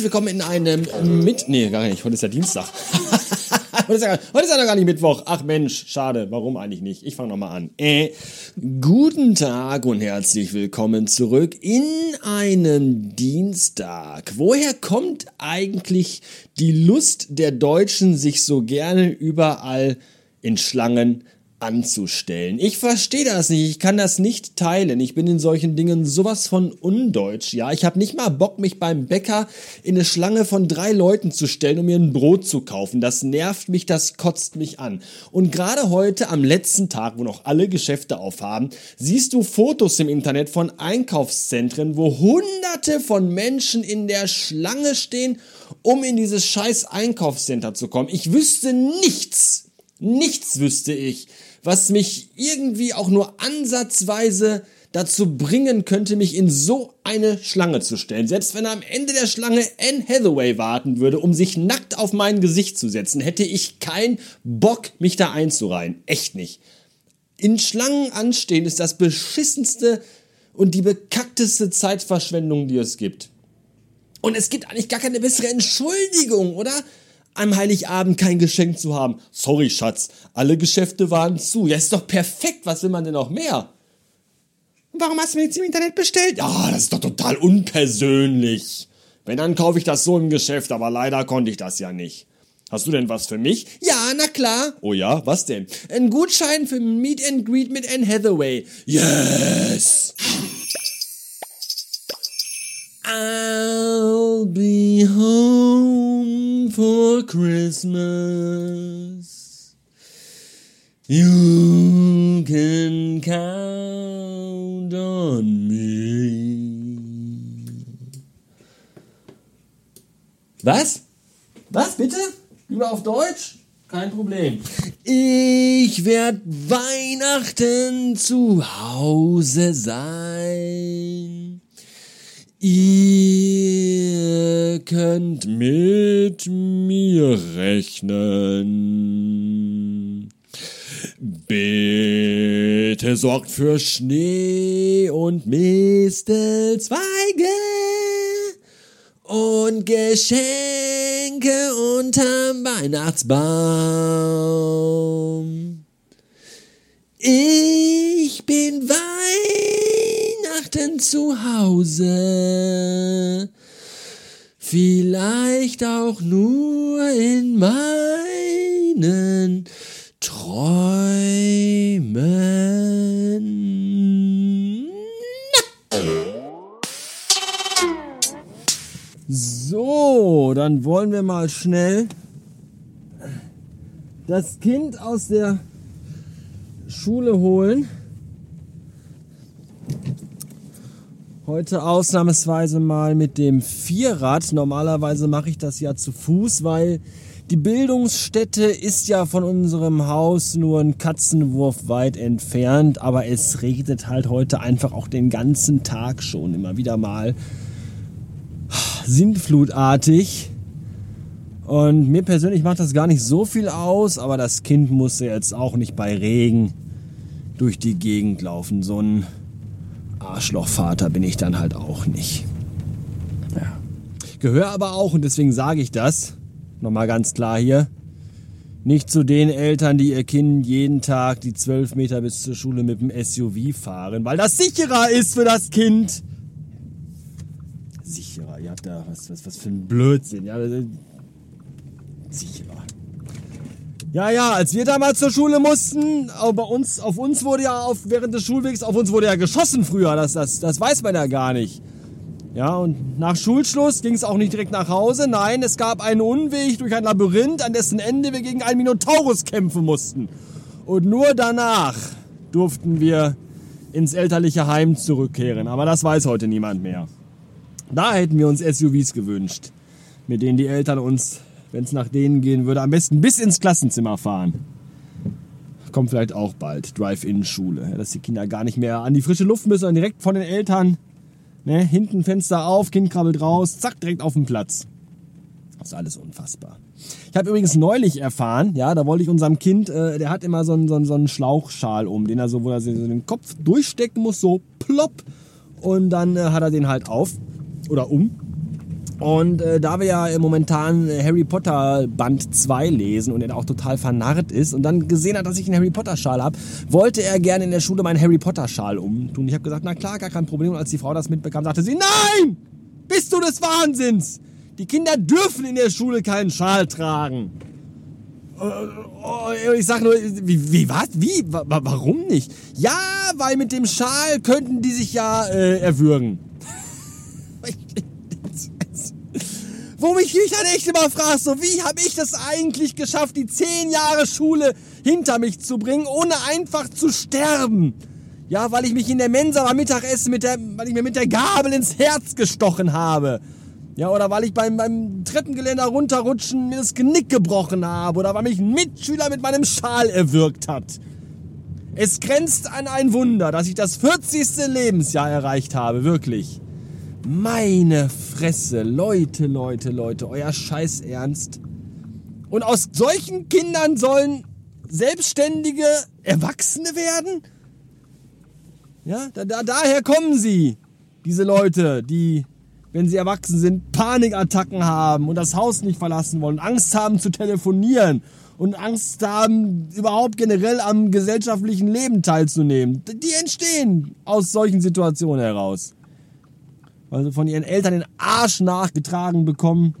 herzlich willkommen in einem mit... Nee, gar nicht. Heute ist ja Dienstag. heute, ist ja, noch gar nicht Mittwoch. Ach Mensch, schade. Warum eigentlich nicht? Ich fange nochmal an. Äh, guten Tag und herzlich willkommen zurück in einem Dienstag. Woher kommt eigentlich die Lust der Deutschen, sich so gerne überall in Schlangen anzustellen. Ich verstehe das nicht, ich kann das nicht teilen. Ich bin in solchen Dingen sowas von undeutsch. Ja, ich habe nicht mal Bock, mich beim Bäcker in eine Schlange von drei Leuten zu stellen, um mir ein Brot zu kaufen. Das nervt mich, das kotzt mich an. Und gerade heute am letzten Tag, wo noch alle Geschäfte aufhaben, siehst du Fotos im Internet von Einkaufszentren, wo hunderte von Menschen in der Schlange stehen, um in dieses scheiß Einkaufscenter zu kommen. Ich wüsste nichts, nichts wüsste ich, was mich irgendwie auch nur ansatzweise dazu bringen könnte, mich in so eine Schlange zu stellen. Selbst wenn am Ende der Schlange Anne Hathaway warten würde, um sich nackt auf mein Gesicht zu setzen, hätte ich keinen Bock, mich da einzureihen. Echt nicht. In Schlangen anstehen ist das beschissenste und die bekackteste Zeitverschwendung, die es gibt. Und es gibt eigentlich gar keine bessere Entschuldigung, oder? Am Heiligabend kein Geschenk zu haben. Sorry, Schatz, alle Geschäfte waren zu. Ja, ist doch perfekt, was will man denn noch mehr? Warum hast du mir jetzt im Internet bestellt? Ja, das ist doch total unpersönlich. Wenn, dann kaufe ich das so im Geschäft, aber leider konnte ich das ja nicht. Hast du denn was für mich? Ja, na klar. Oh ja, was denn? Ein Gutschein für Meet and Greet mit Anne Hathaway. Yes! I'll be home for Christmas. You can count on me. Was? Was bitte? Lieber auf Deutsch? Kein Problem. Ich werd Weihnachten zu Hause sein. Ihr könnt mit mir rechnen. Bitte sorgt für Schnee und Mistelzweige und Geschenke unterm Weihnachtsbaum. Ich bin Weihnachten zu Hause, vielleicht auch nur in meinen Träumen. So, dann wollen wir mal schnell das Kind aus der Schule holen. Heute ausnahmsweise mal mit dem Vierrad. Normalerweise mache ich das ja zu Fuß, weil die Bildungsstätte ist ja von unserem Haus nur ein Katzenwurf weit entfernt, aber es regnet halt heute einfach auch den ganzen Tag schon immer wieder mal sintflutartig. Und mir persönlich macht das gar nicht so viel aus, aber das Kind muss jetzt auch nicht bei Regen durch die Gegend laufen. So ein Arschlochvater bin ich dann halt auch nicht. Ja. Gehöre aber auch, und deswegen sage ich das, nochmal ganz klar hier, nicht zu den Eltern, die ihr Kind jeden Tag die zwölf Meter bis zur Schule mit dem SUV fahren, weil das sicherer ist für das Kind. Sicherer, ihr habt da was, was, was für ein Blödsinn. Ja, sicherer. Ja, ja, als wir damals zur Schule mussten, bei uns, auf uns wurde ja auf, während des Schulwegs, auf uns wurde ja geschossen früher, das, das, das weiß man ja gar nicht. Ja, und nach Schulschluss ging es auch nicht direkt nach Hause. Nein, es gab einen Unweg durch ein Labyrinth, an dessen Ende wir gegen einen Minotaurus kämpfen mussten. Und nur danach durften wir ins elterliche Heim zurückkehren. Aber das weiß heute niemand mehr. Da hätten wir uns SUVs gewünscht, mit denen die Eltern uns wenn es nach denen gehen würde, am besten bis ins Klassenzimmer fahren. Kommt vielleicht auch bald. Drive-In-Schule. dass die Kinder gar nicht mehr an die frische Luft müssen, sondern direkt von den Eltern. Ne, hinten Fenster auf, Kind krabbelt raus, zack, direkt auf den Platz. Das ist alles unfassbar. Ich habe übrigens neulich erfahren, ja, da wollte ich unserem Kind, äh, der hat immer so einen, so, einen, so einen Schlauchschal um, den er so, wo er so den Kopf durchstecken muss, so plopp. Und dann äh, hat er den halt auf oder um. Und äh, da wir ja momentan Harry Potter Band 2 lesen und er auch total vernarrt ist und dann gesehen hat, dass ich einen Harry Potter Schal habe, wollte er gerne in der Schule meinen Harry Potter Schal umtun. Ich habe gesagt, na klar, gar kein Problem. Und als die Frau das mitbekam, sagte sie, nein! Bist du des Wahnsinns? Die Kinder dürfen in der Schule keinen Schal tragen. Äh, ich sag nur, wie, wie was? Wie? Warum nicht? Ja, weil mit dem Schal könnten die sich ja äh, erwürgen. Wo mich mich dann echt immer fragst, so wie habe ich das eigentlich geschafft, die zehn Jahre Schule hinter mich zu bringen, ohne einfach zu sterben? Ja, weil ich mich in der Mensa beim Mittagessen mit der, weil ich mir mit der Gabel ins Herz gestochen habe. Ja, oder weil ich beim, beim Treppengeländer runterrutschen mir das Genick gebrochen habe. Oder weil mich ein Mitschüler mit meinem Schal erwürgt hat. Es grenzt an ein Wunder, dass ich das 40. Lebensjahr erreicht habe, wirklich. Meine Fresse, Leute, Leute, Leute, euer Scheiß Ernst. Und aus solchen Kindern sollen selbstständige Erwachsene werden? Ja, da, da, daher kommen sie, diese Leute, die, wenn sie erwachsen sind, Panikattacken haben und das Haus nicht verlassen wollen, Angst haben zu telefonieren und Angst haben, überhaupt generell am gesellschaftlichen Leben teilzunehmen. Die entstehen aus solchen Situationen heraus weil sie von ihren Eltern den Arsch nachgetragen bekommen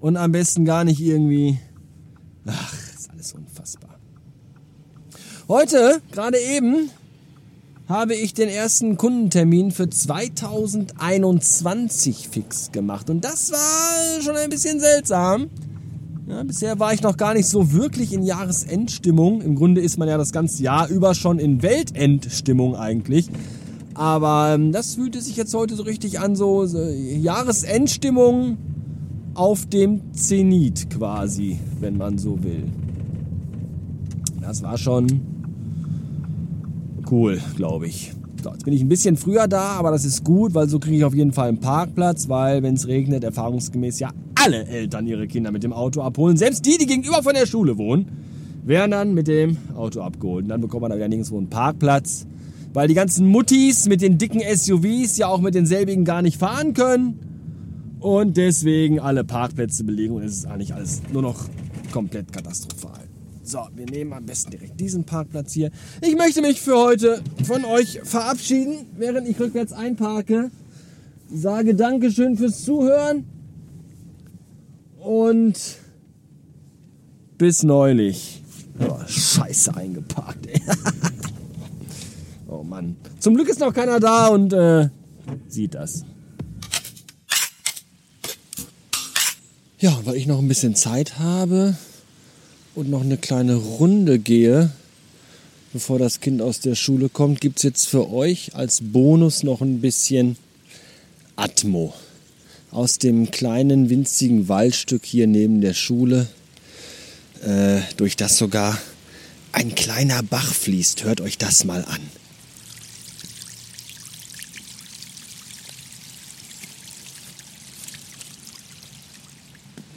und am besten gar nicht irgendwie. Ach, ist alles unfassbar. Heute, gerade eben, habe ich den ersten Kundentermin für 2021 fix gemacht. Und das war schon ein bisschen seltsam. Ja, bisher war ich noch gar nicht so wirklich in Jahresendstimmung. Im Grunde ist man ja das ganze Jahr über schon in Weltendstimmung eigentlich. Aber ähm, das fühlte sich jetzt heute so richtig an, so, so Jahresendstimmung auf dem Zenit quasi, wenn man so will. Das war schon cool, glaube ich. So, jetzt bin ich ein bisschen früher da, aber das ist gut, weil so kriege ich auf jeden Fall einen Parkplatz, weil wenn es regnet, erfahrungsgemäß ja alle Eltern ihre Kinder mit dem Auto abholen. Selbst die, die gegenüber von der Schule wohnen, werden dann mit dem Auto abgeholt. Und dann bekommt man da wieder nirgendwo einen Parkplatz weil die ganzen Muttis mit den dicken SUVs ja auch mit denselbigen gar nicht fahren können und deswegen alle Parkplätze belegen und es ist eigentlich alles nur noch komplett katastrophal. So, wir nehmen am besten direkt diesen Parkplatz hier. Ich möchte mich für heute von euch verabschieden, während ich rückwärts einparke. Sage Dankeschön fürs Zuhören und bis neulich. Oh, scheiße eingeparkt, ey. Oh Mann. Zum Glück ist noch keiner da und äh, sieht das. Ja, weil ich noch ein bisschen Zeit habe und noch eine kleine Runde gehe, bevor das Kind aus der Schule kommt, gibt es jetzt für euch als Bonus noch ein bisschen Atmo. Aus dem kleinen winzigen Waldstück hier neben der Schule, äh, durch das sogar ein kleiner Bach fließt. Hört euch das mal an.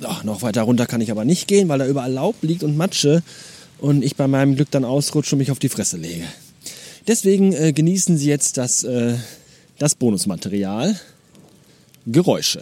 Oh, noch weiter runter kann ich aber nicht gehen, weil da überall Laub liegt und Matsche und ich bei meinem Glück dann ausrutsche und mich auf die Fresse lege. Deswegen äh, genießen Sie jetzt das, äh, das Bonusmaterial Geräusche.